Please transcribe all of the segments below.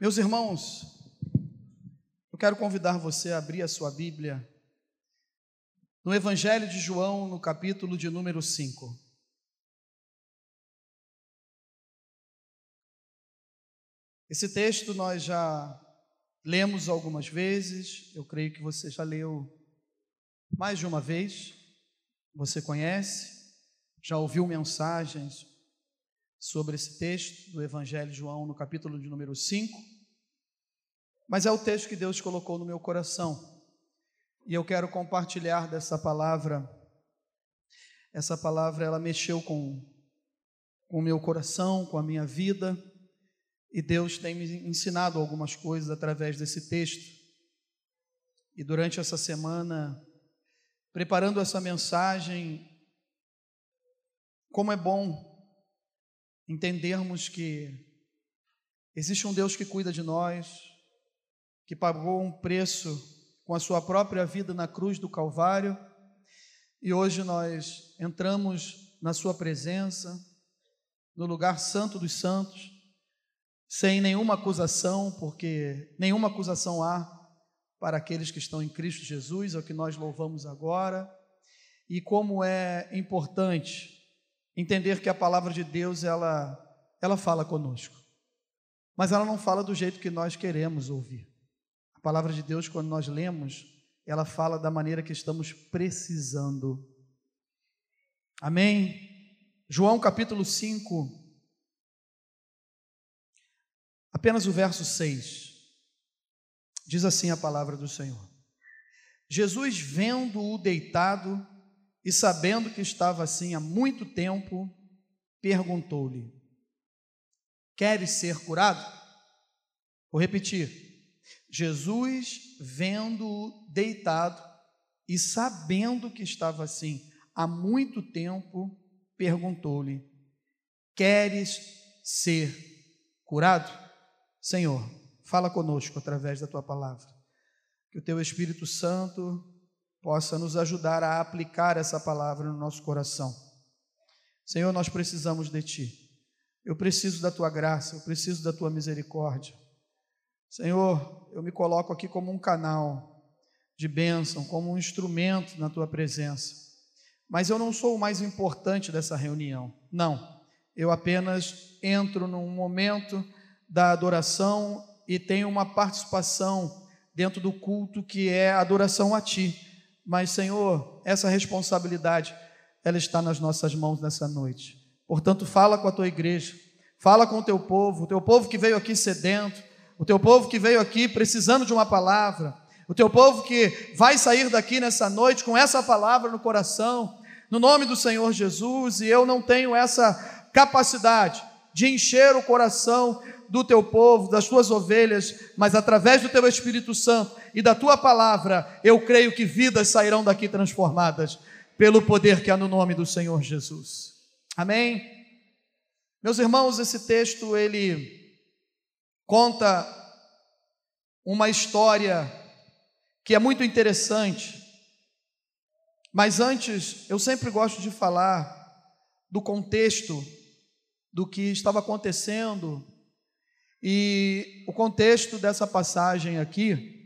Meus irmãos, eu quero convidar você a abrir a sua Bíblia no Evangelho de João, no capítulo de número 5. Esse texto nós já lemos algumas vezes, eu creio que você já leu mais de uma vez, você conhece, já ouviu mensagens sobre esse texto do Evangelho de João, no capítulo de número 5. Mas é o texto que Deus colocou no meu coração. E eu quero compartilhar dessa palavra. Essa palavra ela mexeu com com o meu coração, com a minha vida, e Deus tem me ensinado algumas coisas através desse texto. E durante essa semana, preparando essa mensagem, como é bom entendermos que existe um Deus que cuida de nós, que pagou um preço com a sua própria vida na cruz do Calvário, e hoje nós entramos na Sua presença, no lugar santo dos santos, sem nenhuma acusação, porque nenhuma acusação há para aqueles que estão em Cristo Jesus, é o que nós louvamos agora, e como é importante entender que a palavra de Deus ela ela fala conosco. Mas ela não fala do jeito que nós queremos ouvir. A palavra de Deus quando nós lemos, ela fala da maneira que estamos precisando. Amém. João capítulo 5 apenas o verso 6. Diz assim a palavra do Senhor. Jesus vendo-o deitado, e sabendo que estava assim há muito tempo, perguntou-lhe: Queres ser curado? Vou repetir. Jesus, vendo-o deitado e sabendo que estava assim há muito tempo, perguntou-lhe: Queres ser curado? Senhor, fala conosco através da tua palavra. Que o teu Espírito Santo possa nos ajudar a aplicar essa palavra no nosso coração. Senhor, nós precisamos de Ti. Eu preciso da Tua graça, eu preciso da Tua misericórdia. Senhor, eu me coloco aqui como um canal de bênção, como um instrumento na Tua presença. Mas eu não sou o mais importante dessa reunião. Não. Eu apenas entro num momento da adoração e tenho uma participação dentro do culto que é adoração a Ti. Mas, Senhor, essa responsabilidade, ela está nas nossas mãos nessa noite. Portanto, fala com a tua igreja, fala com o teu povo, o teu povo que veio aqui sedento, o teu povo que veio aqui precisando de uma palavra, o teu povo que vai sair daqui nessa noite com essa palavra no coração, no nome do Senhor Jesus, e eu não tenho essa capacidade de encher o coração do teu povo, das tuas ovelhas, mas através do teu Espírito Santo e da tua palavra, eu creio que vidas sairão daqui transformadas pelo poder que há no nome do Senhor Jesus. Amém. Meus irmãos, esse texto ele conta uma história que é muito interessante. Mas antes, eu sempre gosto de falar do contexto do que estava acontecendo e o contexto dessa passagem aqui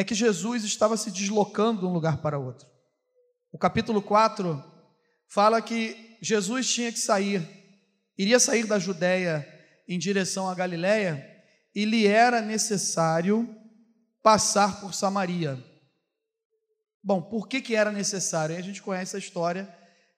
é que Jesus estava se deslocando de um lugar para outro. O capítulo 4 fala que Jesus tinha que sair, iria sair da Judéia em direção à Galiléia e lhe era necessário passar por Samaria. Bom, por que, que era necessário? a gente conhece a história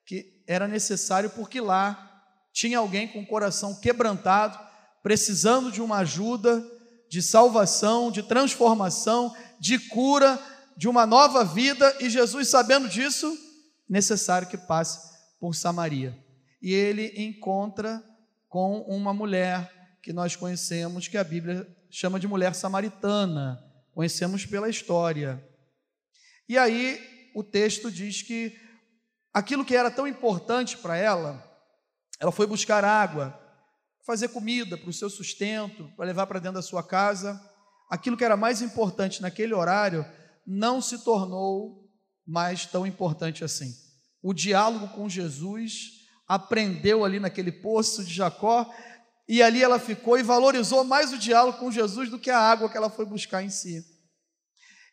que era necessário porque lá tinha alguém com o coração quebrantado precisando de uma ajuda, de salvação, de transformação, de cura, de uma nova vida, e Jesus, sabendo disso, necessário que passe por Samaria. E ele encontra com uma mulher que nós conhecemos, que a Bíblia chama de mulher samaritana, conhecemos pela história. E aí o texto diz que aquilo que era tão importante para ela, ela foi buscar água, fazer comida para o seu sustento, para levar para dentro da sua casa. Aquilo que era mais importante naquele horário não se tornou mais tão importante assim. O diálogo com Jesus aprendeu ali naquele poço de Jacó e ali ela ficou e valorizou mais o diálogo com Jesus do que a água que ela foi buscar em si.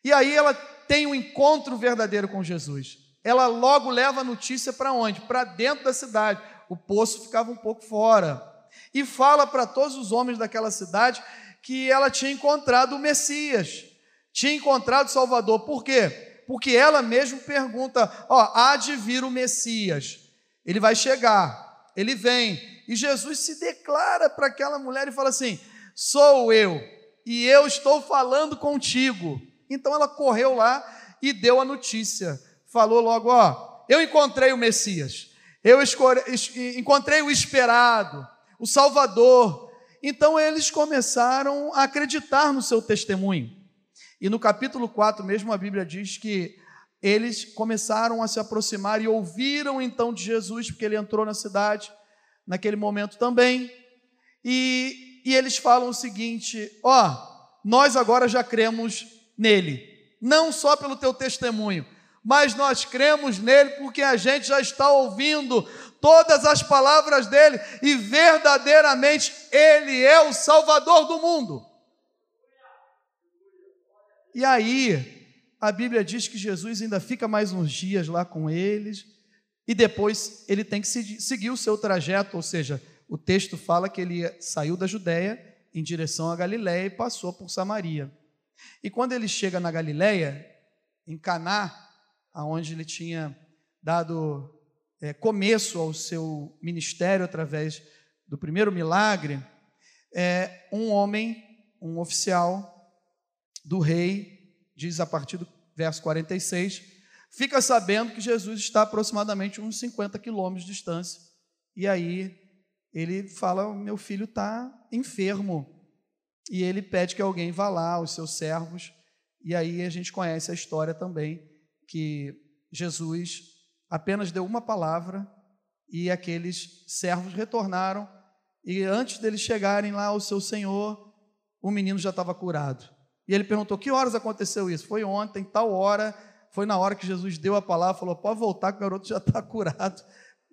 E aí ela tem um encontro verdadeiro com Jesus. Ela logo leva a notícia para onde? Para dentro da cidade. O poço ficava um pouco fora. E fala para todos os homens daquela cidade que ela tinha encontrado o Messias, tinha encontrado o Salvador. Por quê? Porque ela mesmo pergunta: ó, há de vir o Messias, ele vai chegar, ele vem. E Jesus se declara para aquela mulher e fala assim: sou eu, e eu estou falando contigo. Então ela correu lá e deu a notícia. Falou logo: Ó, eu encontrei o Messias, eu encontrei o esperado, o Salvador. Então eles começaram a acreditar no seu testemunho. E no capítulo 4 mesmo a Bíblia diz que eles começaram a se aproximar e ouviram então de Jesus, porque ele entrou na cidade naquele momento também. E, e eles falam o seguinte: ó, nós agora já cremos nele, não só pelo teu testemunho, mas nós cremos nele porque a gente já está ouvindo todas as palavras dele e verdadeiramente ele é o Salvador do mundo. E aí, a Bíblia diz que Jesus ainda fica mais uns dias lá com eles e depois ele tem que seguir o seu trajeto, ou seja, o texto fala que ele saiu da Judéia em direção a Galiléia e passou por Samaria. E quando ele chega na Galileia, em Caná, aonde ele tinha dado é, começo ao seu ministério através do primeiro milagre, é, um homem, um oficial do rei, diz a partir do verso 46, fica sabendo que Jesus está aproximadamente uns 50 quilômetros de distância. E aí ele fala: Meu filho está enfermo e ele pede que alguém vá lá, os seus servos, e aí a gente conhece a história também, que Jesus apenas deu uma palavra e aqueles servos retornaram, e antes deles chegarem lá ao seu senhor, o menino já estava curado. E ele perguntou: Que horas aconteceu isso? Foi ontem, tal hora, foi na hora que Jesus deu a palavra, falou: Pode voltar, que o garoto já está curado.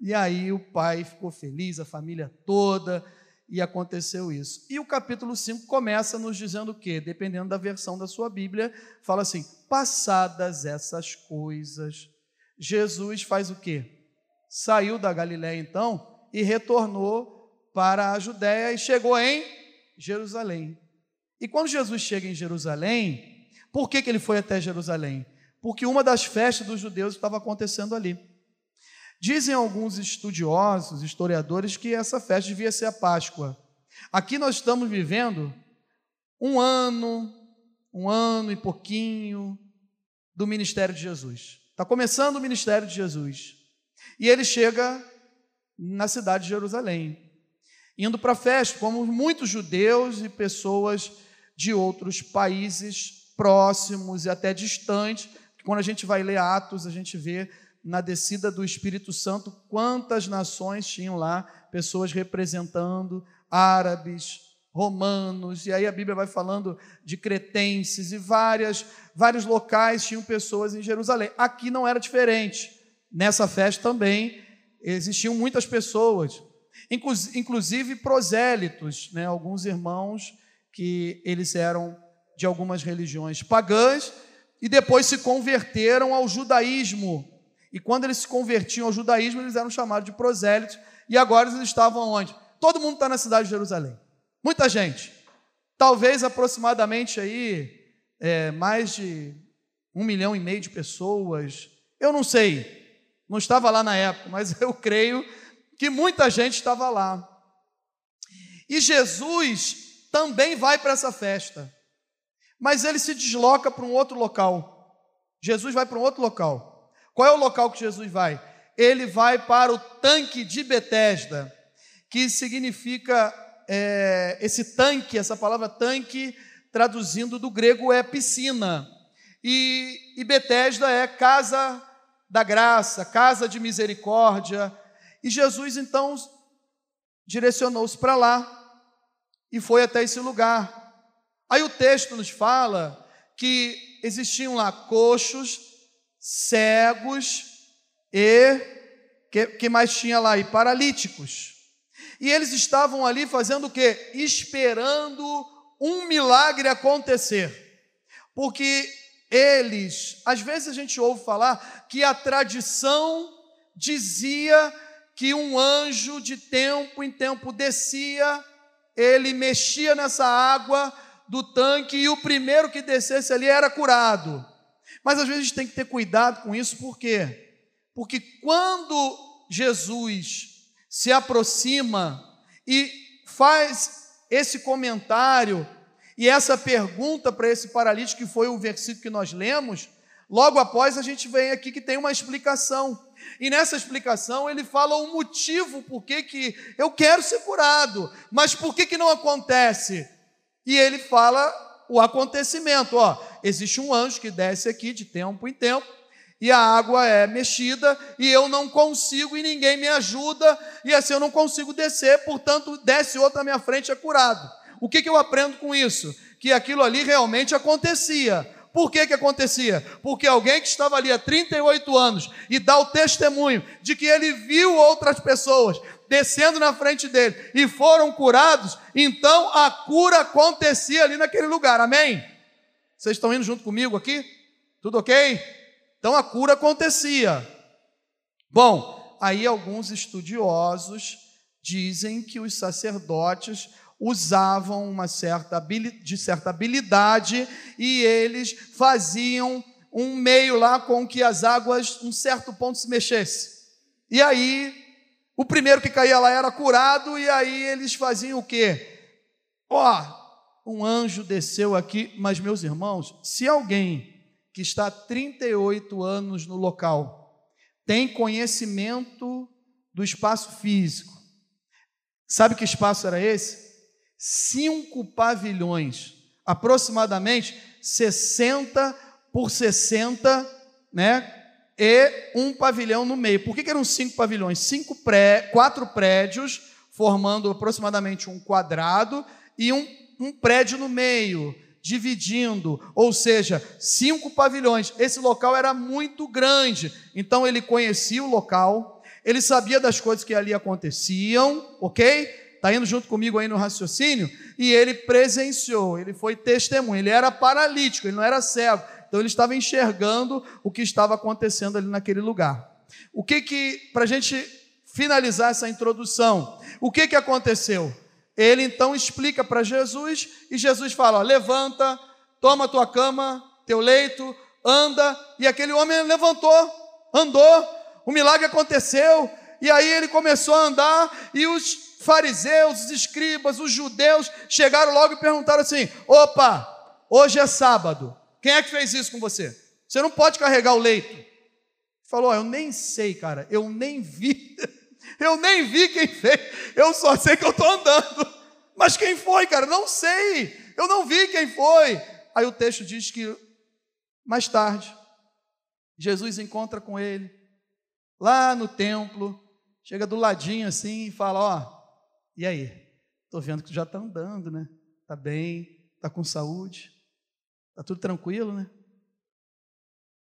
E aí o pai ficou feliz, a família toda e aconteceu isso. E o capítulo 5 começa nos dizendo o quê? Dependendo da versão da sua Bíblia, fala assim: passadas essas coisas, Jesus faz o quê? Saiu da Galiléia então e retornou para a Judéia e chegou em Jerusalém. E quando Jesus chega em Jerusalém, por que, que ele foi até Jerusalém? Porque uma das festas dos judeus estava acontecendo ali. Dizem alguns estudiosos, historiadores, que essa festa devia ser a Páscoa. Aqui nós estamos vivendo um ano, um ano e pouquinho do ministério de Jesus. Está começando o ministério de Jesus. E ele chega na cidade de Jerusalém, indo para a festa, como muitos judeus e pessoas de outros países próximos e até distantes. Quando a gente vai ler Atos, a gente vê na descida do Espírito Santo, quantas nações tinham lá, pessoas representando, árabes, romanos, e aí a Bíblia vai falando de cretenses e várias, vários locais tinham pessoas em Jerusalém. Aqui não era diferente. Nessa festa também existiam muitas pessoas, inclusive prosélitos, né? alguns irmãos que eles eram de algumas religiões pagãs e depois se converteram ao judaísmo e quando eles se convertiam ao judaísmo, eles eram chamados de prosélitos. E agora eles estavam onde? Todo mundo está na cidade de Jerusalém. Muita gente. Talvez aproximadamente aí é, mais de um milhão e meio de pessoas. Eu não sei. Não estava lá na época, mas eu creio que muita gente estava lá. E Jesus também vai para essa festa. Mas ele se desloca para um outro local. Jesus vai para um outro local. Qual é o local que Jesus vai? Ele vai para o tanque de Betesda, que significa é, esse tanque, essa palavra tanque, traduzindo do grego é piscina. E, e Betesda é casa da graça, casa de misericórdia. E Jesus então direcionou-se para lá e foi até esse lugar. Aí o texto nos fala que existiam lá coxos, cegos e que, que mais tinha lá? E paralíticos. E eles estavam ali fazendo o quê? Esperando um milagre acontecer. Porque eles, às vezes a gente ouve falar que a tradição dizia que um anjo de tempo em tempo descia, ele mexia nessa água do tanque e o primeiro que descesse ali era curado. Mas às vezes a gente tem que ter cuidado com isso, por quê? Porque quando Jesus se aproxima e faz esse comentário e essa pergunta para esse paralítico, que foi o versículo que nós lemos, logo após a gente vem aqui que tem uma explicação. E nessa explicação ele fala o motivo por que, que eu quero ser curado, mas por que, que não acontece? E ele fala o acontecimento, ó, existe um anjo que desce aqui de tempo em tempo, e a água é mexida, e eu não consigo, e ninguém me ajuda, e assim eu não consigo descer, portanto, desce outro à minha frente, é curado. O que, que eu aprendo com isso? Que aquilo ali realmente acontecia. Por que, que acontecia? Porque alguém que estava ali há 38 anos e dá o testemunho de que ele viu outras pessoas descendo na frente dele e foram curados, então a cura acontecia ali naquele lugar, amém? Vocês estão indo junto comigo aqui? Tudo ok? Então a cura acontecia. Bom, aí alguns estudiosos dizem que os sacerdotes usavam uma certa de certa habilidade e eles faziam um meio lá com que as águas, um certo ponto, se mexesse. E aí, o primeiro que caía lá era curado, e aí eles faziam o quê? Ó, oh, um anjo desceu aqui, mas meus irmãos, se alguém que está há 38 anos no local tem conhecimento do espaço físico, sabe que espaço era esse? Cinco pavilhões, aproximadamente 60 por 60, né? E um pavilhão no meio. Por que, que eram cinco pavilhões? Cinco pré, quatro prédios, formando aproximadamente um quadrado, e um, um prédio no meio, dividindo, ou seja, cinco pavilhões. Esse local era muito grande, então ele conhecia o local, ele sabia das coisas que ali aconteciam, ok? Está indo junto comigo aí no raciocínio? E ele presenciou, ele foi testemunha. Ele era paralítico, ele não era cego. Então ele estava enxergando o que estava acontecendo ali naquele lugar. O que que, para a gente finalizar essa introdução, o que que aconteceu? Ele então explica para Jesus e Jesus fala: ó, levanta, toma tua cama, teu leito, anda. E aquele homem levantou, andou, o milagre aconteceu. E aí ele começou a andar e os fariseus, os escribas, os judeus chegaram logo e perguntaram assim: opa, hoje é sábado, quem é que fez isso com você? Você não pode carregar o leito. Falou: eu nem sei, cara, eu nem vi, eu nem vi quem fez, eu só sei que eu estou andando. Mas quem foi, cara? Não sei, eu não vi quem foi. Aí o texto diz que mais tarde, Jesus encontra com ele, lá no templo, chega do ladinho assim e fala: Ó, e aí? Estou vendo que tu já está andando, né? Está bem, está com saúde, está tudo tranquilo, né?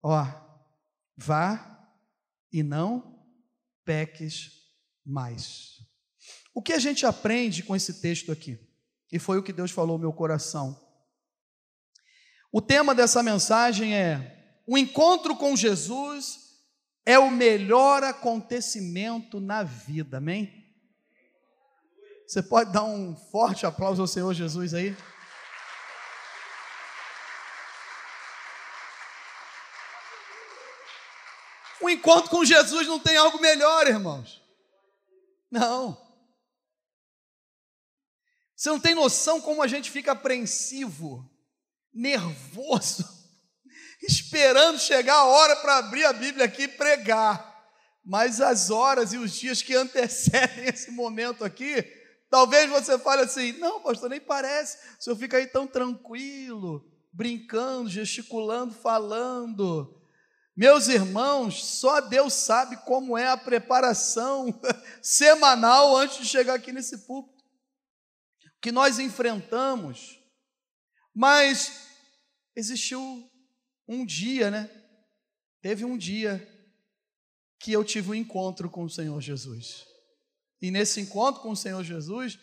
Ó, vá e não peques mais. O que a gente aprende com esse texto aqui? E foi o que Deus falou no meu coração. O tema dessa mensagem é: o encontro com Jesus é o melhor acontecimento na vida, amém? Você pode dar um forte aplauso ao Senhor Jesus aí? O encontro com Jesus não tem algo melhor, irmãos. Não. Você não tem noção como a gente fica apreensivo, nervoso, esperando chegar a hora para abrir a Bíblia aqui e pregar. Mas as horas e os dias que antecedem esse momento aqui, Talvez você fale assim: não, pastor, nem parece. O senhor fica aí tão tranquilo, brincando, gesticulando, falando. Meus irmãos, só Deus sabe como é a preparação semanal antes de chegar aqui nesse púlpito. Que nós enfrentamos. Mas existiu um dia, né? Teve um dia que eu tive um encontro com o Senhor Jesus. E nesse encontro com o Senhor Jesus,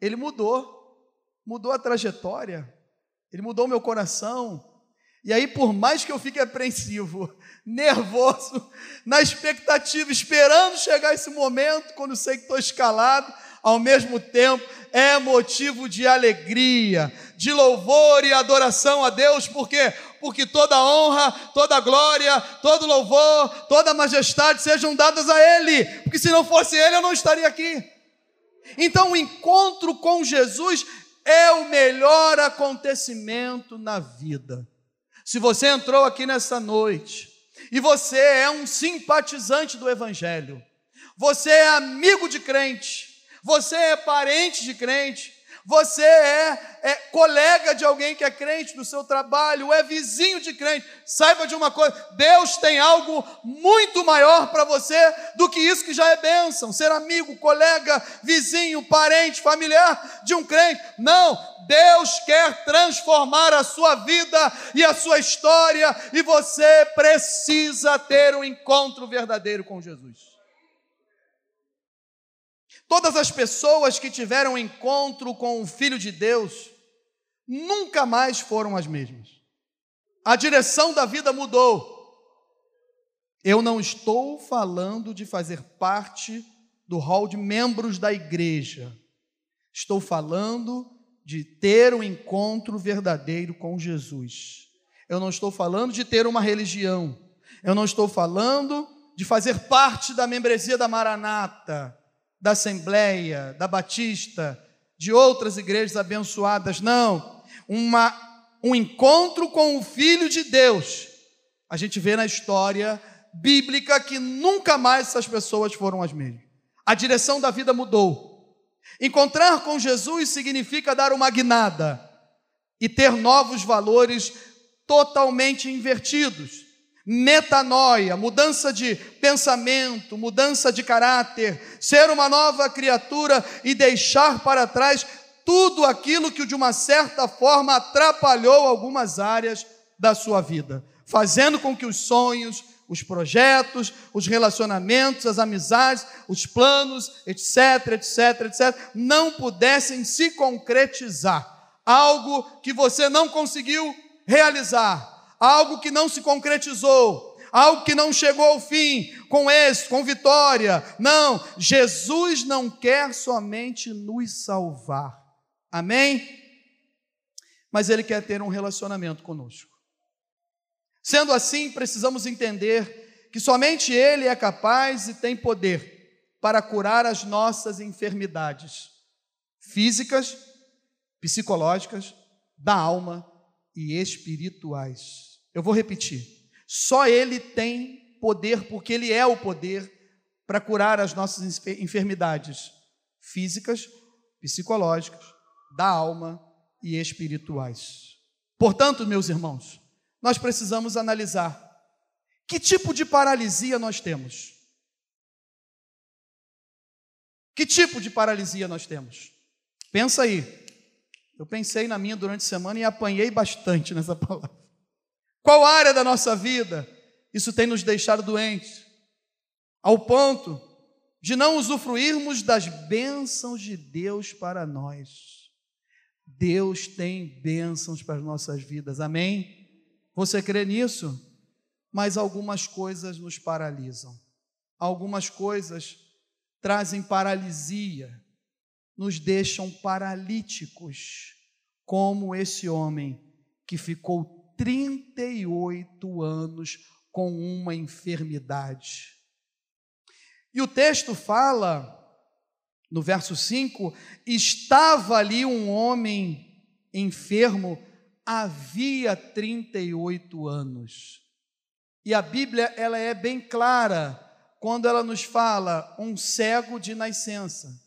ele mudou, mudou a trajetória, ele mudou meu coração. E aí, por mais que eu fique apreensivo, nervoso, na expectativa, esperando chegar esse momento, quando sei que estou escalado, ao mesmo tempo é motivo de alegria, de louvor e adoração a Deus, por quê? Porque toda honra, toda glória, todo louvor, toda majestade sejam dadas a Ele, porque se não fosse Ele eu não estaria aqui. Então o encontro com Jesus é o melhor acontecimento na vida. Se você entrou aqui nessa noite e você é um simpatizante do Evangelho, você é amigo de crente, você é parente de crente, você é, é, colega de alguém que é crente do seu trabalho, é vizinho de crente. Saiba de uma coisa: Deus tem algo muito maior para você do que isso que já é bênção. Ser amigo, colega, vizinho, parente, familiar de um crente. Não, Deus quer transformar a sua vida e a sua história, e você precisa ter um encontro verdadeiro com Jesus. Todas as pessoas que tiveram encontro com o Filho de Deus nunca mais foram as mesmas. A direção da vida mudou. Eu não estou falando de fazer parte do hall de membros da igreja. Estou falando de ter um encontro verdadeiro com Jesus. Eu não estou falando de ter uma religião. Eu não estou falando de fazer parte da membresia da Maranata da Assembleia, da Batista, de outras igrejas abençoadas, não. Uma, um encontro com o Filho de Deus. A gente vê na história bíblica que nunca mais essas pessoas foram as mesmas. A direção da vida mudou. Encontrar com Jesus significa dar uma guinada e ter novos valores totalmente invertidos metanoia, mudança de pensamento, mudança de caráter, ser uma nova criatura e deixar para trás tudo aquilo que de uma certa forma atrapalhou algumas áreas da sua vida, fazendo com que os sonhos, os projetos, os relacionamentos, as amizades, os planos, etc, etc, etc, não pudessem se concretizar. Algo que você não conseguiu realizar, algo que não se concretizou, algo que não chegou ao fim, com êxito, com vitória. Não, Jesus não quer somente nos salvar. Amém? Mas Ele quer ter um relacionamento conosco. Sendo assim, precisamos entender que somente Ele é capaz e tem poder para curar as nossas enfermidades físicas, psicológicas, da alma e espirituais. Eu vou repetir. Só Ele tem poder, porque Ele é o poder para curar as nossas enfermidades físicas, psicológicas, da alma e espirituais. Portanto, meus irmãos, nós precisamos analisar que tipo de paralisia nós temos. Que tipo de paralisia nós temos? Pensa aí. Eu pensei na minha durante a semana e apanhei bastante nessa palavra. Qual área da nossa vida isso tem nos deixado doentes? Ao ponto de não usufruirmos das bênçãos de Deus para nós. Deus tem bênçãos para as nossas vidas, amém? Você crê nisso? Mas algumas coisas nos paralisam, algumas coisas trazem paralisia nos deixam paralíticos, como esse homem que ficou 38 anos com uma enfermidade. E o texto fala, no verso 5, estava ali um homem enfermo havia 38 anos. E a Bíblia, ela é bem clara quando ela nos fala um cego de nascença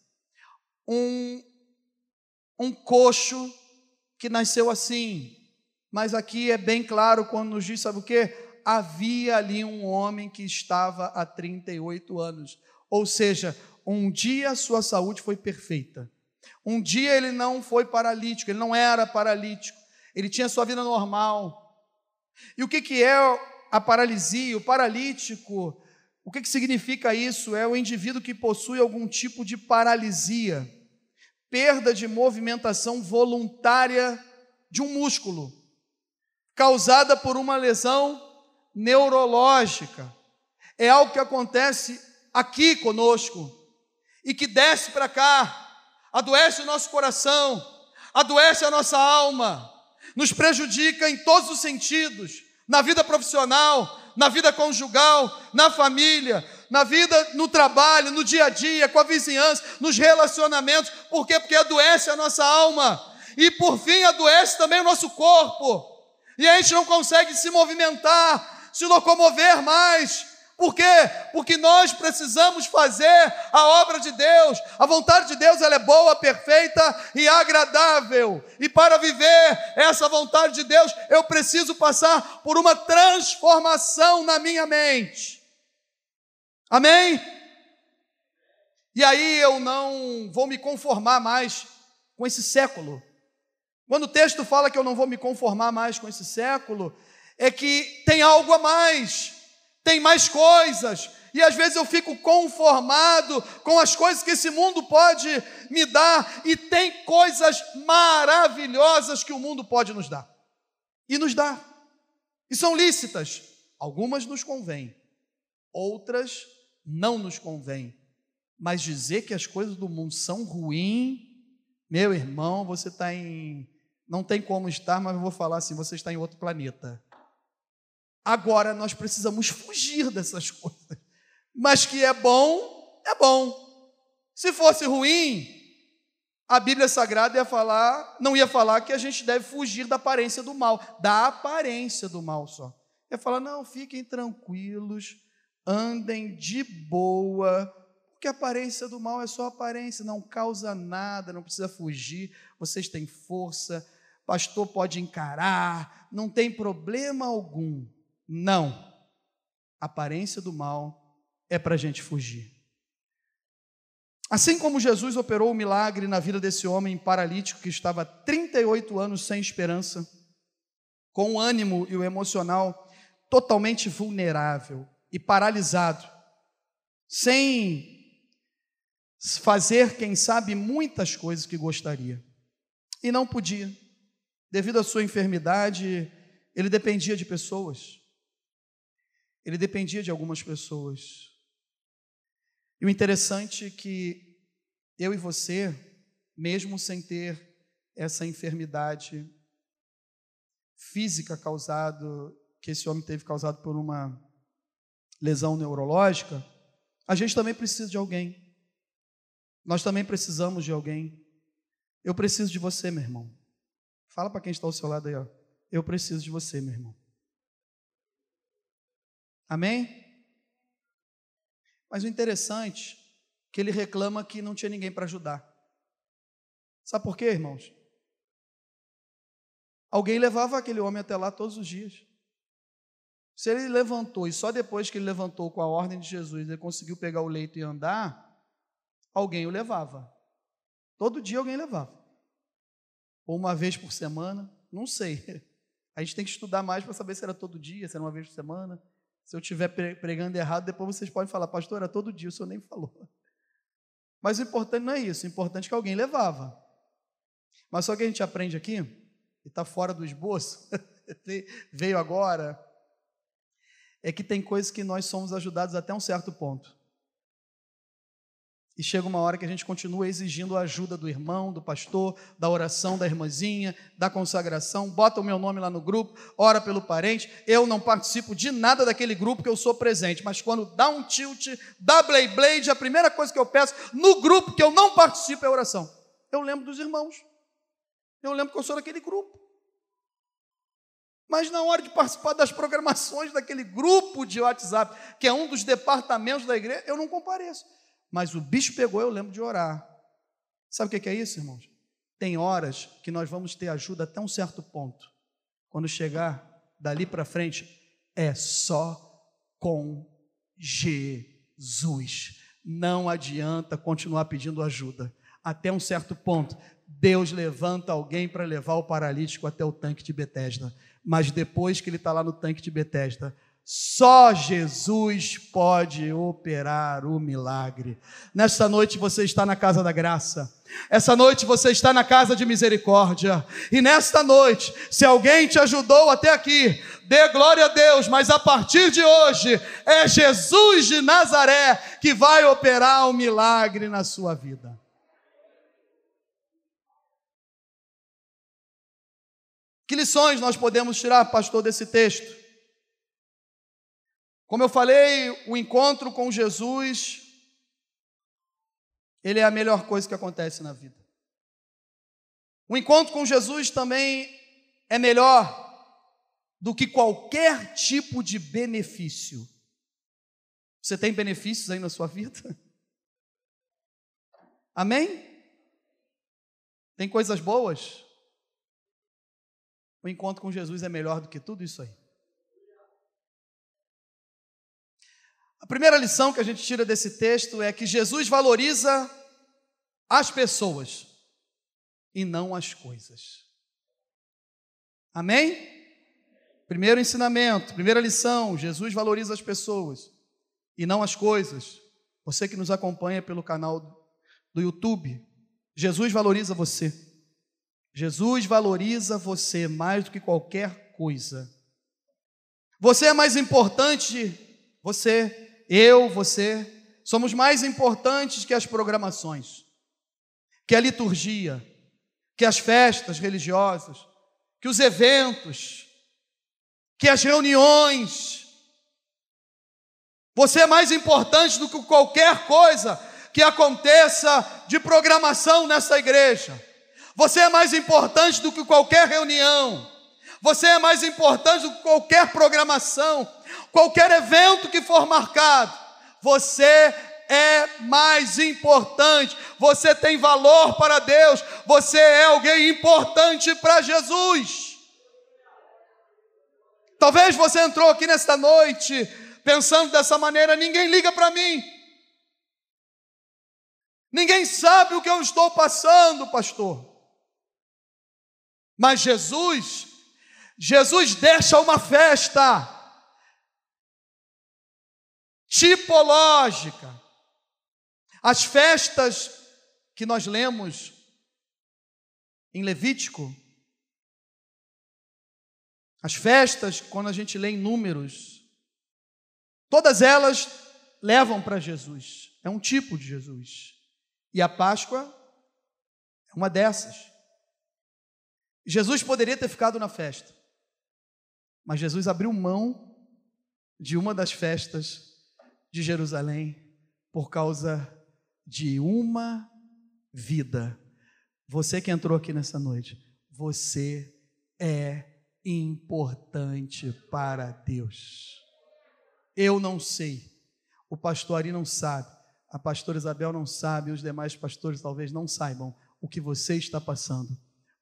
um, um coxo que nasceu assim. Mas aqui é bem claro quando nos diz, sabe o que? Havia ali um homem que estava há 38 anos. Ou seja, um dia a sua saúde foi perfeita. Um dia ele não foi paralítico, ele não era paralítico. Ele tinha sua vida normal. E o que, que é a paralisia? O paralítico, O que, que significa isso? É o indivíduo que possui algum tipo de paralisia, perda de movimentação voluntária de um músculo, causada por uma lesão neurológica. É algo que acontece aqui conosco e que desce para cá, adoece o nosso coração, adoece a nossa alma, nos prejudica em todos os sentidos, na vida profissional, na vida conjugal, na família, na vida no trabalho, no dia a dia, com a vizinhança, nos relacionamentos. Por quê? Porque adoece a nossa alma. E por fim adoece também o nosso corpo. E a gente não consegue se movimentar, se locomover mais. Por quê? Porque nós precisamos fazer a obra de Deus. A vontade de Deus ela é boa, perfeita e agradável. E para viver essa vontade de Deus, eu preciso passar por uma transformação na minha mente. Amém? E aí eu não vou me conformar mais com esse século. Quando o texto fala que eu não vou me conformar mais com esse século, é que tem algo a mais tem mais coisas, e às vezes eu fico conformado com as coisas que esse mundo pode me dar, e tem coisas maravilhosas que o mundo pode nos dar. E nos dá. E são lícitas. Algumas nos convêm, outras não nos convêm. Mas dizer que as coisas do mundo são ruins, meu irmão, você está em. Não tem como estar, mas eu vou falar assim: você está em outro planeta. Agora nós precisamos fugir dessas coisas. Mas que é bom, é bom. Se fosse ruim, a Bíblia Sagrada ia falar, não ia falar que a gente deve fugir da aparência do mal, da aparência do mal só. Ia falar, não, fiquem tranquilos, andem de boa, porque a aparência do mal é só aparência, não causa nada, não precisa fugir, vocês têm força, pastor pode encarar, não tem problema algum. Não. A aparência do mal é para a gente fugir. Assim como Jesus operou o milagre na vida desse homem paralítico que estava 38 anos sem esperança, com o ânimo e o emocional totalmente vulnerável e paralisado, sem fazer, quem sabe, muitas coisas que gostaria. E não podia. Devido à sua enfermidade, ele dependia de pessoas ele dependia de algumas pessoas. E o interessante é que eu e você, mesmo sem ter essa enfermidade física causada, que esse homem teve causado por uma lesão neurológica, a gente também precisa de alguém. Nós também precisamos de alguém. Eu preciso de você, meu irmão. Fala para quem está ao seu lado aí, ó. Eu preciso de você, meu irmão. Amém? Mas o interessante é que ele reclama que não tinha ninguém para ajudar. Sabe por quê, irmãos? Alguém levava aquele homem até lá todos os dias. Se ele levantou e só depois que ele levantou com a ordem de Jesus ele conseguiu pegar o leito e andar, alguém o levava. Todo dia alguém levava. Ou uma vez por semana, não sei. A gente tem que estudar mais para saber se era todo dia, se era uma vez por semana. Se eu estiver pregando errado, depois vocês podem falar, pastor, era todo dia, o senhor nem falou. Mas o importante não é isso, o importante é que alguém levava. Mas só que a gente aprende aqui, e está fora do esboço, veio agora, é que tem coisas que nós somos ajudados até um certo ponto. E chega uma hora que a gente continua exigindo a ajuda do irmão, do pastor, da oração da irmãzinha, da consagração, bota o meu nome lá no grupo, ora pelo parente. Eu não participo de nada daquele grupo que eu sou presente, mas quando dá um tilt, dá blade blade, a primeira coisa que eu peço no grupo que eu não participo é oração. Eu lembro dos irmãos. Eu lembro que eu sou daquele grupo. Mas na hora de participar das programações daquele grupo de WhatsApp, que é um dos departamentos da igreja, eu não compareço. Mas o bicho pegou, eu lembro de orar. Sabe o que é isso, irmãos? Tem horas que nós vamos ter ajuda até um certo ponto. Quando chegar dali para frente, é só com Jesus. Não adianta continuar pedindo ajuda. Até um certo ponto, Deus levanta alguém para levar o paralítico até o tanque de Betesda. Mas depois que ele está lá no tanque de Betesda, Só Jesus pode operar o milagre. Nesta noite você está na casa da graça. Essa noite você está na casa de misericórdia. E nesta noite, se alguém te ajudou até aqui, dê glória a Deus, mas a partir de hoje é Jesus de Nazaré que vai operar o milagre na sua vida. Que lições nós podemos tirar, pastor, desse texto? Como eu falei, o encontro com Jesus, ele é a melhor coisa que acontece na vida. O encontro com Jesus também é melhor do que qualquer tipo de benefício. Você tem benefícios aí na sua vida? Amém? Tem coisas boas? O encontro com Jesus é melhor do que tudo isso aí. A primeira lição que a gente tira desse texto é que Jesus valoriza as pessoas e não as coisas. Amém? Primeiro ensinamento, primeira lição: Jesus valoriza as pessoas e não as coisas. Você que nos acompanha pelo canal do YouTube, Jesus valoriza você. Jesus valoriza você mais do que qualquer coisa. Você é mais importante, você eu, você, somos mais importantes que as programações, que a liturgia, que as festas religiosas, que os eventos, que as reuniões. Você é mais importante do que qualquer coisa que aconteça de programação nessa igreja. Você é mais importante do que qualquer reunião. Você é mais importante do que qualquer programação qualquer evento que for marcado, você é mais importante, você tem valor para Deus, você é alguém importante para Jesus. Talvez você entrou aqui nesta noite pensando dessa maneira: ninguém liga para mim, ninguém sabe o que eu estou passando, pastor. Mas Jesus, Jesus deixa uma festa tipológica. As festas que nós lemos em Levítico, as festas, quando a gente lê em Números, todas elas levam para Jesus, é um tipo de Jesus. E a Páscoa é uma dessas. Jesus poderia ter ficado na festa, mas Jesus abriu mão de uma das festas de Jerusalém por causa de uma vida. Você que entrou aqui nessa noite, você é importante para Deus. Eu não sei, o pastor Ari não sabe, a pastora Isabel não sabe, os demais pastores talvez não saibam o que você está passando,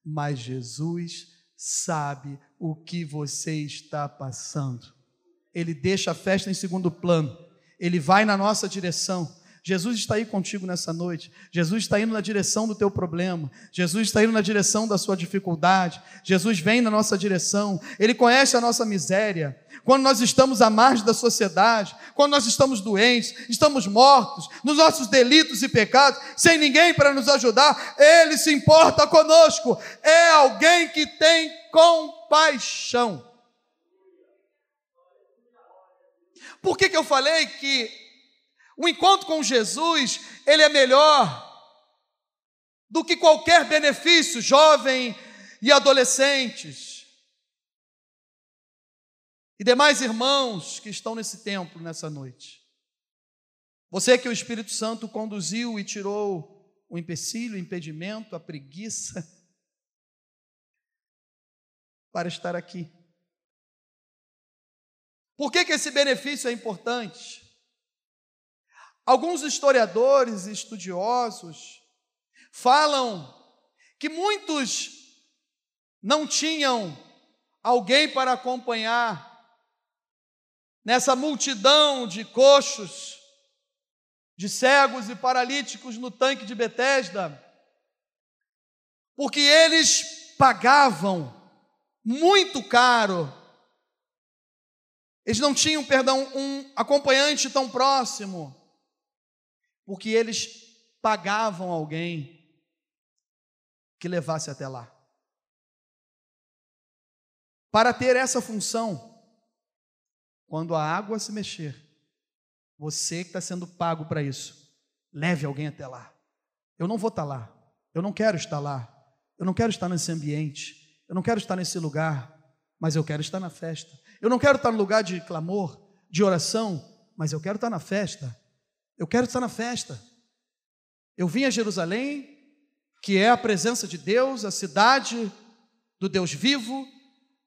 mas Jesus sabe o que você está passando. Ele deixa a festa em segundo plano ele vai na nossa direção. Jesus está aí contigo nessa noite. Jesus está indo na direção do teu problema. Jesus está indo na direção da sua dificuldade. Jesus vem na nossa direção. Ele conhece a nossa miséria. Quando nós estamos à margem da sociedade, quando nós estamos doentes, estamos mortos, nos nossos delitos e pecados, sem ninguém para nos ajudar, Ele se importa conosco. É alguém que tem compaixão. Por que, que eu falei que o encontro com Jesus, ele é melhor do que qualquer benefício, jovem e adolescentes? E demais irmãos que estão nesse templo nessa noite. Você que o Espírito Santo conduziu e tirou o empecilho, o impedimento, a preguiça para estar aqui. Por que, que esse benefício é importante? Alguns historiadores e estudiosos falam que muitos não tinham alguém para acompanhar nessa multidão de coxos, de cegos e paralíticos no tanque de Betesda, porque eles pagavam muito caro. Eles não tinham, perdão, um acompanhante tão próximo, porque eles pagavam alguém que levasse até lá. Para ter essa função, quando a água se mexer, você que está sendo pago para isso, leve alguém até lá. Eu não vou estar lá, eu não quero estar lá, eu não quero estar nesse ambiente, eu não quero estar nesse lugar, mas eu quero estar na festa. Eu não quero estar no lugar de clamor, de oração, mas eu quero estar na festa. Eu quero estar na festa. Eu vim a Jerusalém, que é a presença de Deus, a cidade do Deus vivo,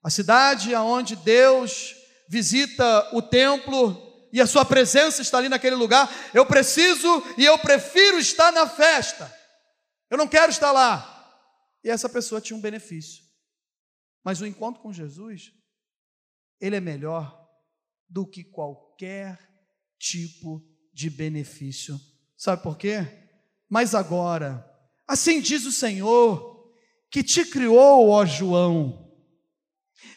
a cidade aonde Deus visita o templo e a sua presença está ali naquele lugar. Eu preciso e eu prefiro estar na festa. Eu não quero estar lá. E essa pessoa tinha um benefício. Mas o encontro com Jesus, ele é melhor do que qualquer tipo de benefício. Sabe por quê? Mas agora, assim diz o Senhor, que te criou, ó João,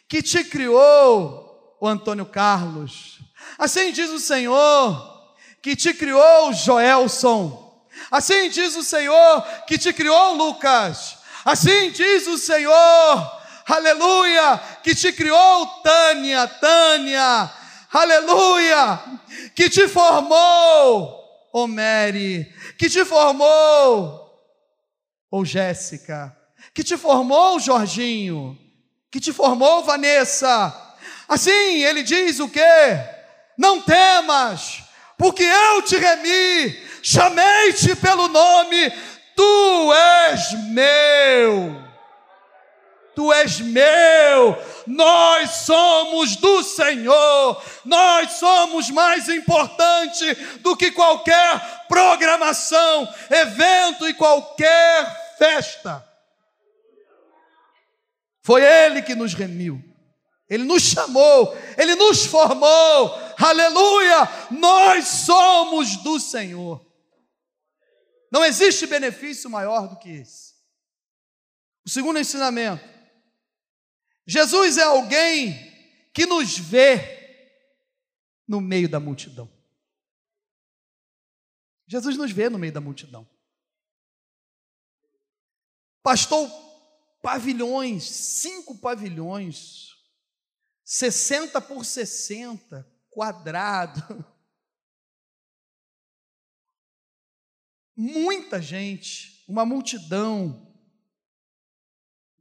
que te criou, o Antônio Carlos. Assim diz o Senhor, que te criou, Joelson. Assim diz o Senhor, que te criou, Lucas. Assim diz o Senhor, aleluia, que te criou, Tânia, Tânia, aleluia, que te formou, ô Mary, que te formou, ou Jéssica, que te formou, Jorginho, que te formou, Vanessa. Assim, ele diz o quê? Não temas, porque eu te remi, chamei-te pelo nome, tu és meu tu és meu, nós somos do Senhor, nós somos mais importante do que qualquer programação, evento e qualquer festa. Foi Ele que nos remiu, Ele nos chamou, Ele nos formou, aleluia, nós somos do Senhor. Não existe benefício maior do que esse. O segundo ensinamento Jesus é alguém que nos vê no meio da multidão. Jesus nos vê no meio da multidão. Pastor, pavilhões, cinco pavilhões, 60 por 60, quadrado. Muita gente, uma multidão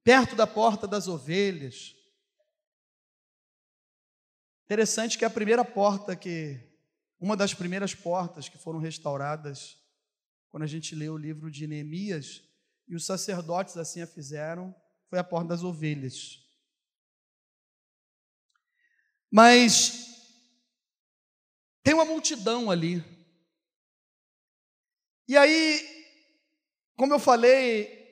perto da porta das ovelhas. Interessante que a primeira porta que, uma das primeiras portas que foram restauradas, quando a gente lê o livro de Neemias, e os sacerdotes assim a fizeram, foi a porta das ovelhas. Mas tem uma multidão ali. E aí, como eu falei,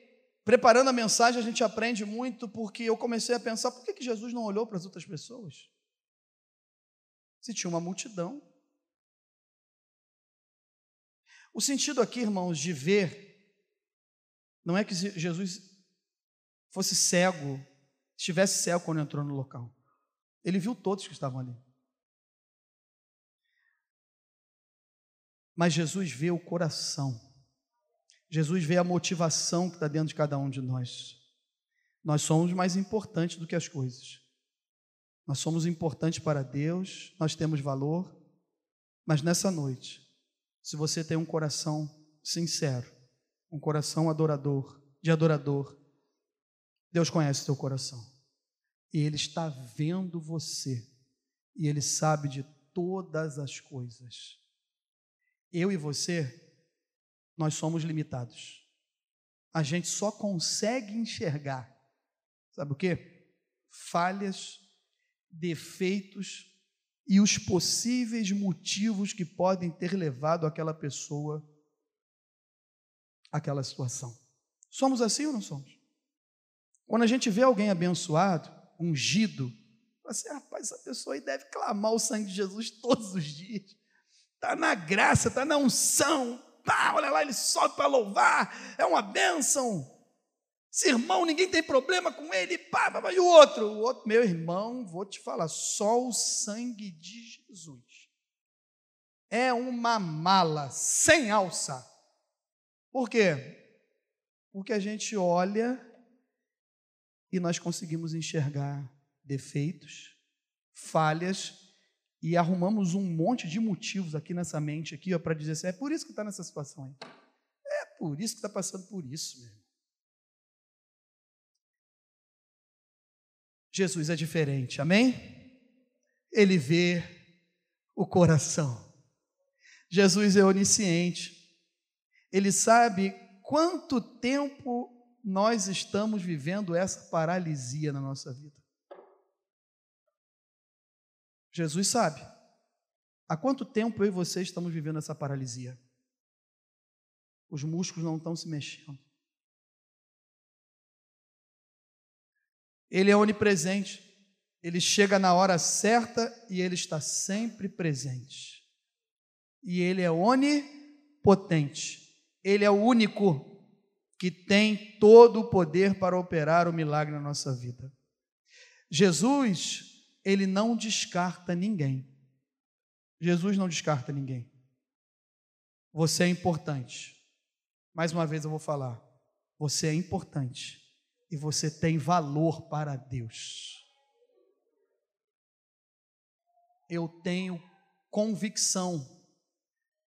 preparando a mensagem, a gente aprende muito porque eu comecei a pensar por que, que Jesus não olhou para as outras pessoas? Se tinha uma multidão. O sentido aqui, irmãos, de ver, não é que Jesus fosse cego, estivesse cego quando entrou no local. Ele viu todos que estavam ali. Mas Jesus vê o coração. Jesus vê a motivação que está dentro de cada um de nós. Nós somos mais importantes do que as coisas. Nós somos importantes para Deus, nós temos valor, mas nessa noite, se você tem um coração sincero, um coração adorador, de adorador, Deus conhece o teu coração. E Ele está vendo você. E Ele sabe de todas as coisas. Eu e você nós somos limitados. A gente só consegue enxergar, sabe o que? Falhas, defeitos e os possíveis motivos que podem ter levado aquela pessoa àquela situação. Somos assim ou não somos? Quando a gente vê alguém abençoado, ungido, assim, rapaz, essa pessoa aí deve clamar o sangue de Jesus todos os dias. Está na graça, está na unção, pá, olha lá, ele sobe para louvar, é uma bênção. Esse irmão, ninguém tem problema com ele, pá, pá, pá. e o outro? O outro, meu irmão, vou te falar, só o sangue de Jesus é uma mala sem alça. Por quê? Porque a gente olha e nós conseguimos enxergar defeitos, falhas e arrumamos um monte de motivos aqui nessa mente aqui para dizer assim, é por isso que está nessa situação aí. É por isso que está passando por isso, meu Jesus é diferente, amém? Ele vê o coração. Jesus é onisciente. Ele sabe quanto tempo nós estamos vivendo essa paralisia na nossa vida. Jesus sabe. Há quanto tempo eu e você estamos vivendo essa paralisia? Os músculos não estão se mexendo. Ele é onipresente. Ele chega na hora certa e ele está sempre presente. E ele é onipotente. Ele é o único que tem todo o poder para operar o milagre na nossa vida. Jesus, ele não descarta ninguém. Jesus não descarta ninguém. Você é importante. Mais uma vez eu vou falar. Você é importante e você tem valor para Deus. Eu tenho convicção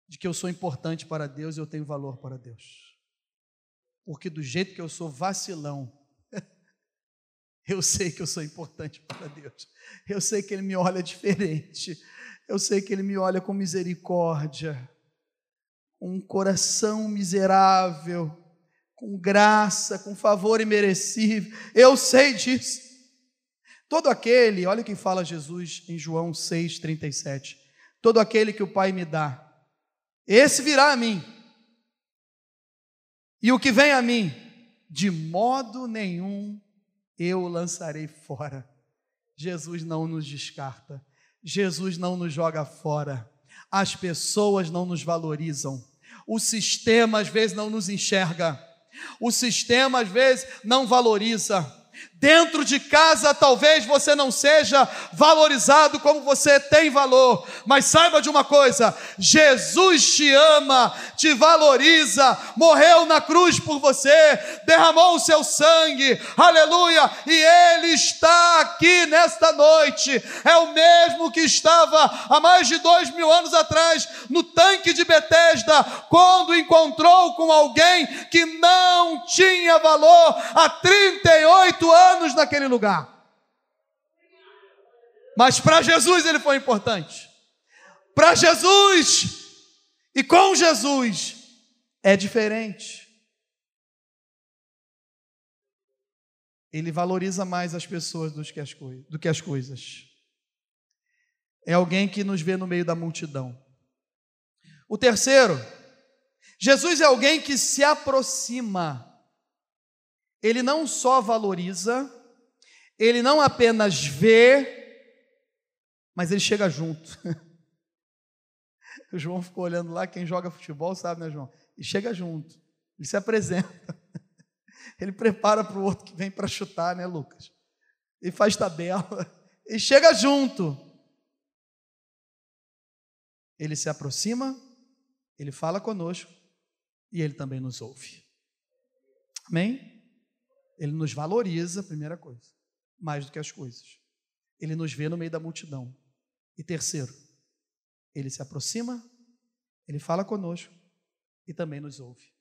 de que eu sou importante para Deus e eu tenho valor para Deus. Porque do jeito que eu sou vacilão, eu sei que eu sou importante para Deus. Eu sei que Ele me olha diferente. Eu sei que Ele me olha com misericórdia, um coração miserável com graça, com favor imerecido. Eu sei disso. Todo aquele, olha o que fala Jesus em João 6,37. Todo aquele que o Pai me dá, esse virá a mim. E o que vem a mim, de modo nenhum eu o lançarei fora. Jesus não nos descarta. Jesus não nos joga fora. As pessoas não nos valorizam. O sistema às vezes não nos enxerga. O sistema às vezes não valoriza. Dentro de casa, talvez você não seja valorizado como você tem valor, mas saiba de uma coisa: Jesus te ama, te valoriza, morreu na cruz por você, derramou o seu sangue, aleluia, e Ele está aqui nesta noite, é o mesmo que estava há mais de dois mil anos atrás no tanque de Betesda, quando encontrou com alguém que não tinha valor há 38 anos anos naquele lugar. Mas para Jesus ele foi importante. Para Jesus e com Jesus é diferente. Ele valoriza mais as pessoas do que as, do que as coisas. É alguém que nos vê no meio da multidão. O terceiro, Jesus é alguém que se aproxima ele não só valoriza, ele não apenas vê, mas ele chega junto. o João ficou olhando lá, quem joga futebol sabe, né, João? E chega junto, ele se apresenta. Ele prepara para o outro que vem para chutar, né, Lucas? Ele faz tabela, e chega junto. Ele se aproxima, ele fala conosco e ele também nos ouve. Amém? Ele nos valoriza, primeira coisa, mais do que as coisas. Ele nos vê no meio da multidão. E terceiro, ele se aproxima, ele fala conosco e também nos ouve.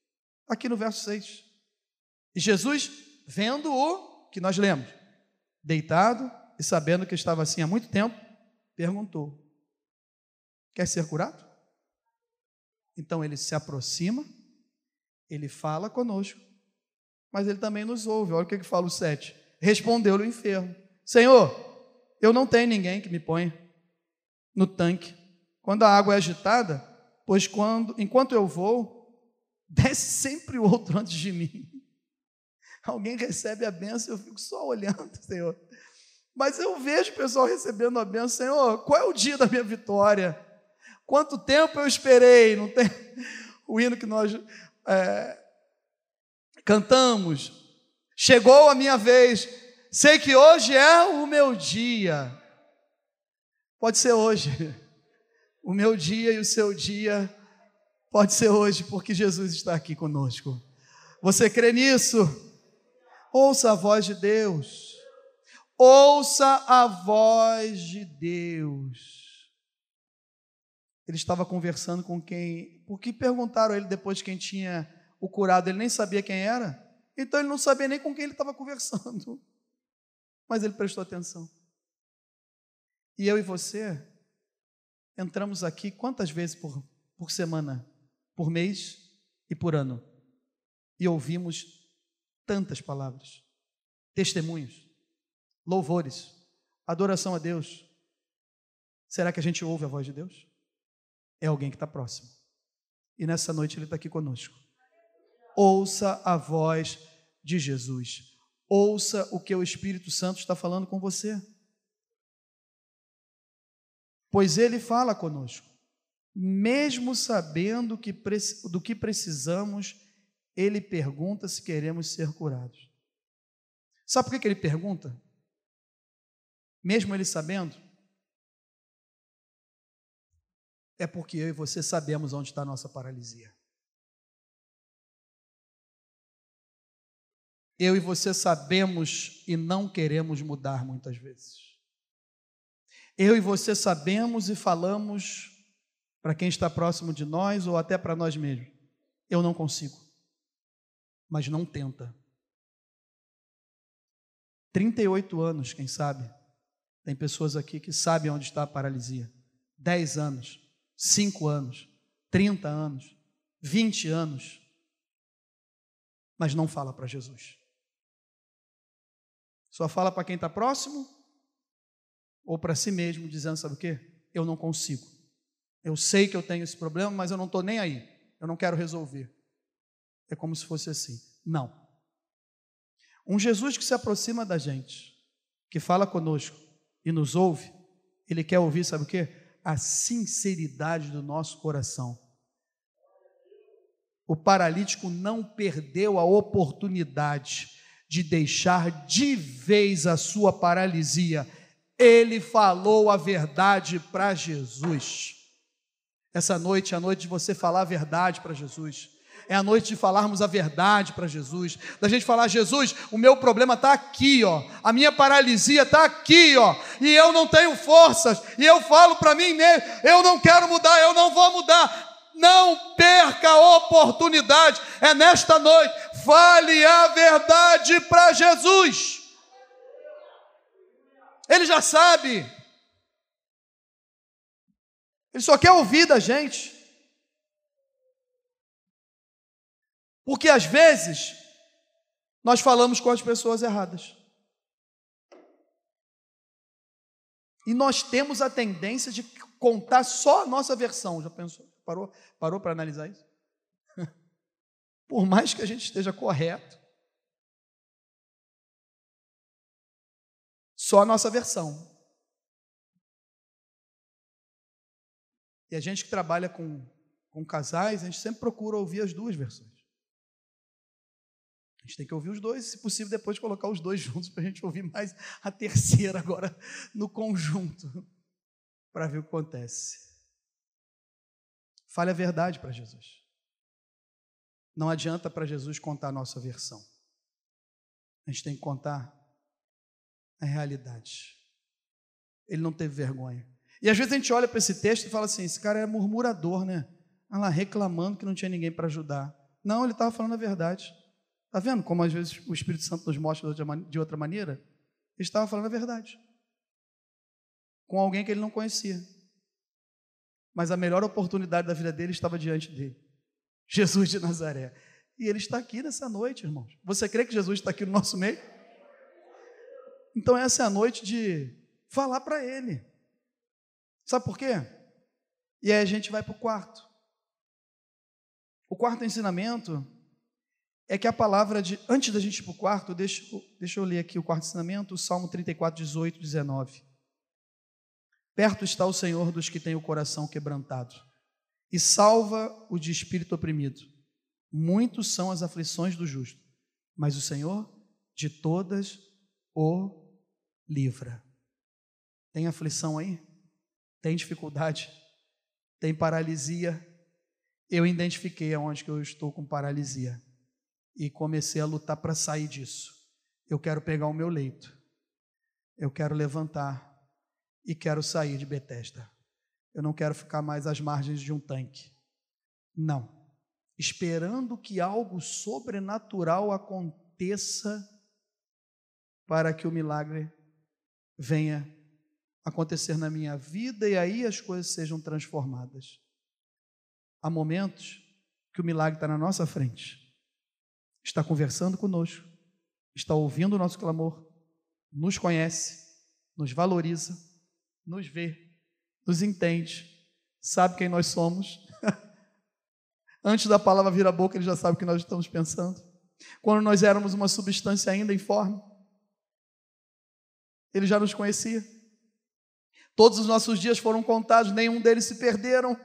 Aqui no verso 6. E Jesus, vendo o que nós lemos, deitado e sabendo que estava assim há muito tempo, perguntou: Quer ser curado? Então ele se aproxima, ele fala conosco mas ele também nos ouve. Olha o que, que fala o 7. Respondeu-lhe o enfermo: Senhor, eu não tenho ninguém que me ponha no tanque quando a água é agitada, pois quando, enquanto eu vou, desce sempre outro antes de mim. Alguém recebe a benção, eu fico só olhando, Senhor. Mas eu vejo o pessoal recebendo a benção, Senhor, qual é o dia da minha vitória? Quanto tempo eu esperei? Não tem o hino que nós é, cantamos. Chegou a minha vez. Sei que hoje é o meu dia. Pode ser hoje. O meu dia e o seu dia pode ser hoje, porque Jesus está aqui conosco. Você crê nisso? Ouça a voz de Deus. Ouça a voz de Deus. Ele estava conversando com quem. Porque perguntaram a ele depois de quem tinha o curado, ele nem sabia quem era. Então ele não sabia nem com quem ele estava conversando. Mas ele prestou atenção. E eu e você entramos aqui quantas vezes por, por semana? Por mês e por ano. E ouvimos tantas palavras, testemunhos, louvores, adoração a Deus. Será que a gente ouve a voz de Deus? é alguém que está próximo. E nessa noite ele está aqui conosco. Ouça a voz de Jesus. Ouça o que o Espírito Santo está falando com você. Pois ele fala conosco. Mesmo sabendo que, do que precisamos, ele pergunta se queremos ser curados. Sabe por que ele pergunta? Mesmo ele sabendo? é porque eu e você sabemos onde está a nossa paralisia. Eu e você sabemos e não queremos mudar muitas vezes. Eu e você sabemos e falamos para quem está próximo de nós ou até para nós mesmos. Eu não consigo. Mas não tenta. 38 anos, quem sabe? Tem pessoas aqui que sabem onde está a paralisia. 10 anos. 5 anos, 30 anos, 20 anos, mas não fala para Jesus. Só fala para quem está próximo ou para si mesmo, dizendo: sabe o que? Eu não consigo. Eu sei que eu tenho esse problema, mas eu não estou nem aí. Eu não quero resolver. É como se fosse assim. Não. Um Jesus que se aproxima da gente, que fala conosco e nos ouve, ele quer ouvir, sabe o que? a sinceridade do nosso coração. O paralítico não perdeu a oportunidade de deixar de vez a sua paralisia. Ele falou a verdade para Jesus. Essa noite é a noite de você falar a verdade para Jesus é a noite de falarmos a verdade para Jesus, da gente falar, Jesus, o meu problema está aqui, ó, a minha paralisia está aqui, ó, e eu não tenho forças, e eu falo para mim mesmo, eu não quero mudar, eu não vou mudar. Não perca a oportunidade, é nesta noite, fale a verdade para Jesus. Ele já sabe, ele só quer ouvir da gente. Porque às vezes nós falamos com as pessoas erradas. E nós temos a tendência de contar só a nossa versão. Já pensou? Parou, parou para analisar isso? Por mais que a gente esteja correto, só a nossa versão. E a gente que trabalha com, com casais, a gente sempre procura ouvir as duas versões. A gente tem que ouvir os dois, se possível, depois colocar os dois juntos para a gente ouvir mais a terceira agora no conjunto, para ver o que acontece. Fale a verdade para Jesus. Não adianta para Jesus contar a nossa versão. A gente tem que contar a realidade. Ele não teve vergonha. E às vezes a gente olha para esse texto e fala assim: esse cara é murmurador, né? Ah lá, reclamando que não tinha ninguém para ajudar. Não, ele estava falando a verdade. Está vendo como às vezes o Espírito Santo nos mostra de outra maneira? Ele estava falando a verdade. Com alguém que ele não conhecia. Mas a melhor oportunidade da vida dele estava diante dele. Jesus de Nazaré. E ele está aqui nessa noite, irmãos. Você crê que Jesus está aqui no nosso meio? Então essa é a noite de falar para ele. Sabe por quê? E aí a gente vai para o quarto. O quarto ensinamento é que a palavra de. Antes da gente ir para o quarto, deixa, deixa eu ler aqui o quarto ensinamento, o Salmo 34, 18, 19. Perto está o Senhor dos que têm o coração quebrantado, e salva o de espírito oprimido. Muitos são as aflições do justo, mas o Senhor de todas o livra. Tem aflição aí? Tem dificuldade? Tem paralisia? Eu identifiquei aonde que eu estou com paralisia e comecei a lutar para sair disso. Eu quero pegar o meu leito. Eu quero levantar e quero sair de Betesda. Eu não quero ficar mais às margens de um tanque. Não. Esperando que algo sobrenatural aconteça para que o milagre venha acontecer na minha vida e aí as coisas sejam transformadas. Há momentos que o milagre está na nossa frente, está conversando conosco, está ouvindo o nosso clamor, nos conhece, nos valoriza, nos vê, nos entende, sabe quem nós somos. Antes da palavra vir à boca, ele já sabe o que nós estamos pensando. Quando nós éramos uma substância ainda informe, ele já nos conhecia. Todos os nossos dias foram contados, nenhum deles se perderam.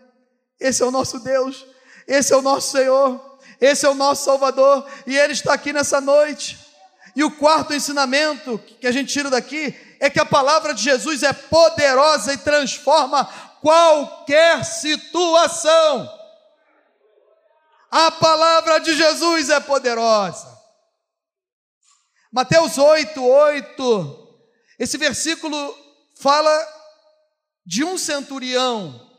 Esse é o nosso Deus, esse é o nosso Senhor, esse é o nosso Salvador, e Ele está aqui nessa noite. E o quarto ensinamento que a gente tira daqui é que a palavra de Jesus é poderosa e transforma qualquer situação. A palavra de Jesus é poderosa. Mateus 8, 8. Esse versículo fala de um centurião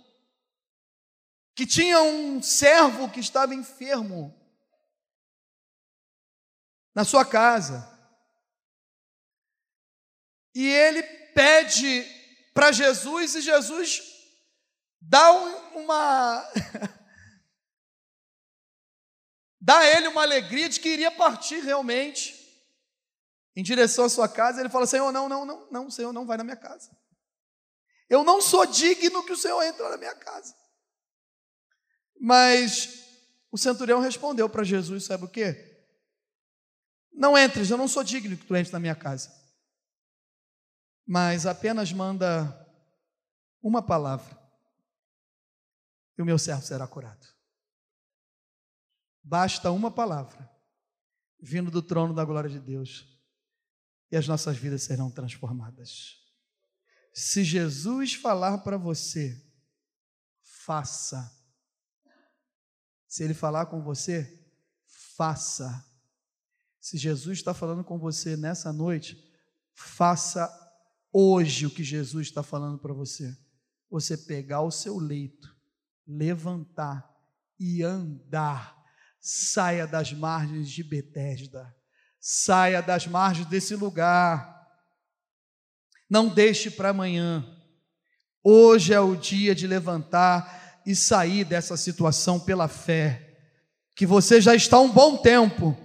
que tinha um servo que estava enfermo na sua casa. E ele pede para Jesus e Jesus dá uma dá a ele uma alegria de que iria partir realmente em direção à sua casa. Ele fala: Senhor, não, não, não, não, Senhor, não vai na minha casa. Eu não sou digno que o Senhor entre na minha casa. Mas o centurião respondeu para Jesus: sabe o que? Não entres, eu não sou digno que tu entres na minha casa. Mas apenas manda uma palavra e o meu servo será curado. Basta uma palavra vindo do trono da glória de Deus e as nossas vidas serão transformadas. Se Jesus falar para você, faça. Se ele falar com você, faça. Se Jesus está falando com você nessa noite, faça hoje o que Jesus está falando para você. Você pegar o seu leito, levantar e andar. Saia das margens de Betesda. Saia das margens desse lugar. Não deixe para amanhã. Hoje é o dia de levantar e sair dessa situação pela fé. Que você já está um bom tempo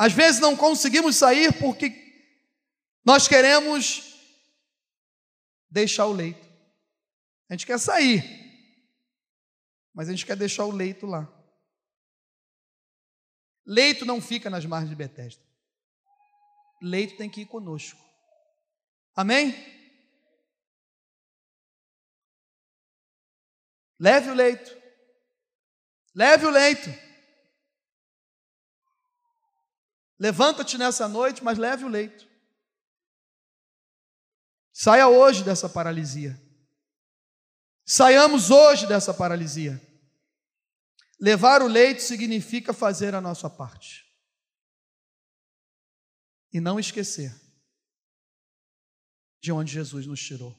às vezes não conseguimos sair porque nós queremos deixar o leito. A gente quer sair, mas a gente quer deixar o leito lá. Leito não fica nas margens de Betesda. Leito tem que ir conosco. Amém? Leve o leito. Leve o leito. Levanta-te nessa noite, mas leve o leito. Saia hoje dessa paralisia. Saiamos hoje dessa paralisia. Levar o leito significa fazer a nossa parte. E não esquecer de onde Jesus nos tirou.